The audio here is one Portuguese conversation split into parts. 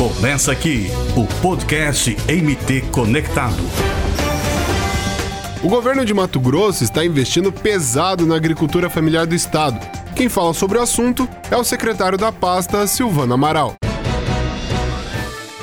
Começa aqui o podcast MT Conectado. O governo de Mato Grosso está investindo pesado na agricultura familiar do estado. Quem fala sobre o assunto é o secretário da pasta, Silvano Amaral.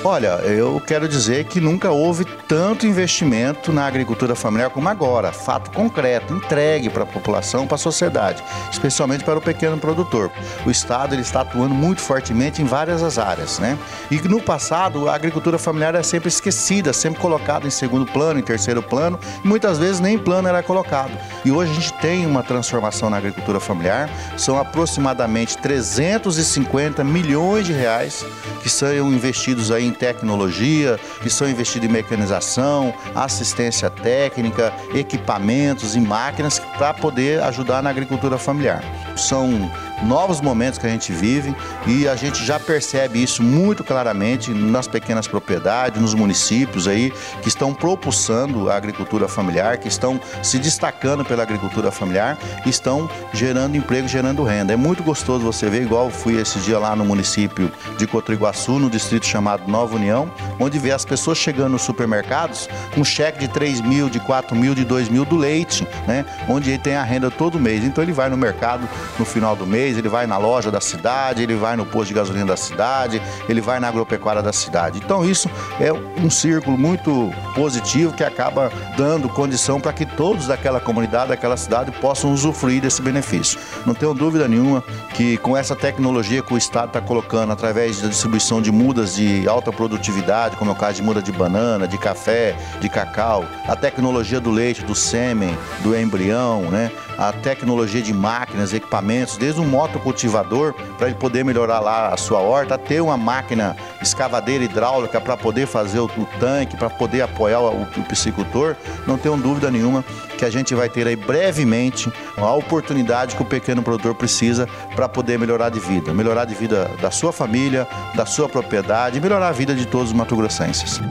Olha, eu quero dizer que nunca houve tanto investimento na agricultura familiar como agora. Fato concreto, entregue para a população, para a sociedade, especialmente para o pequeno produtor. O Estado ele está atuando muito fortemente em várias áreas, né? E no passado a agricultura familiar era sempre esquecida, sempre colocada em segundo plano, em terceiro plano, e muitas vezes nem plano era colocado. E hoje a gente tem uma transformação na agricultura familiar. São aproximadamente 350 milhões de reais que são investidos aí em tecnologia, que são investidos em mecanização, assistência técnica, equipamentos e máquinas para poder ajudar na agricultura familiar. São novos momentos que a gente vive e a gente já percebe isso muito claramente nas pequenas propriedades, nos municípios aí que estão propulsando a agricultura familiar, que estão se destacando pela agricultura familiar estão gerando emprego, gerando renda. É muito gostoso você ver, igual fui esse dia lá no município de Cotriguaçu, no distrito chamado Nova União, onde vê as pessoas chegando nos supermercados com cheque de 3 mil, de 4 mil, de 2 mil do leite, né? Onde ele tem a renda todo mês. Então ele vai no mercado no final do mês, ele vai na loja da cidade, ele vai no posto de gasolina da cidade, ele vai na agropecuária da cidade. Então isso é um círculo muito positivo que acaba dando condição para que todos daquela comunidade, daquela cidade possam usufruir desse benefício. Não tenho dúvida nenhuma que com essa tecnologia que o Estado está colocando através da distribuição de mudas de alta produtividade, como é o caso de muda de banana, de café, de cacau, a tecnologia do leite, do sêmen, do embrião, né? a tecnologia de máquinas, equipamentos, desde um motocultivador para ele poder melhorar lá a sua horta, ter uma máquina escavadeira hidráulica para poder fazer o, o tanque, para poder apoiar o, o piscicultor, não tenho dúvida nenhuma que a gente vai ter aí brevemente a oportunidade que o pequeno produtor precisa para poder melhorar de vida, melhorar de vida da sua família, da sua propriedade, melhorar a vida de todos os mato-grossenses.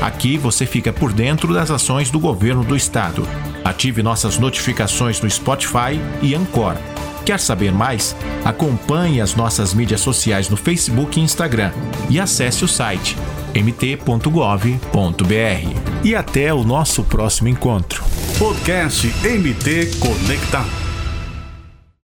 Aqui você fica por dentro das ações do governo do estado. Ative nossas notificações no Spotify e Anchor. Quer saber mais? Acompanhe as nossas mídias sociais no Facebook e Instagram e acesse o site mt.gov.br. E até o nosso próximo encontro. Podcast MT Conectado.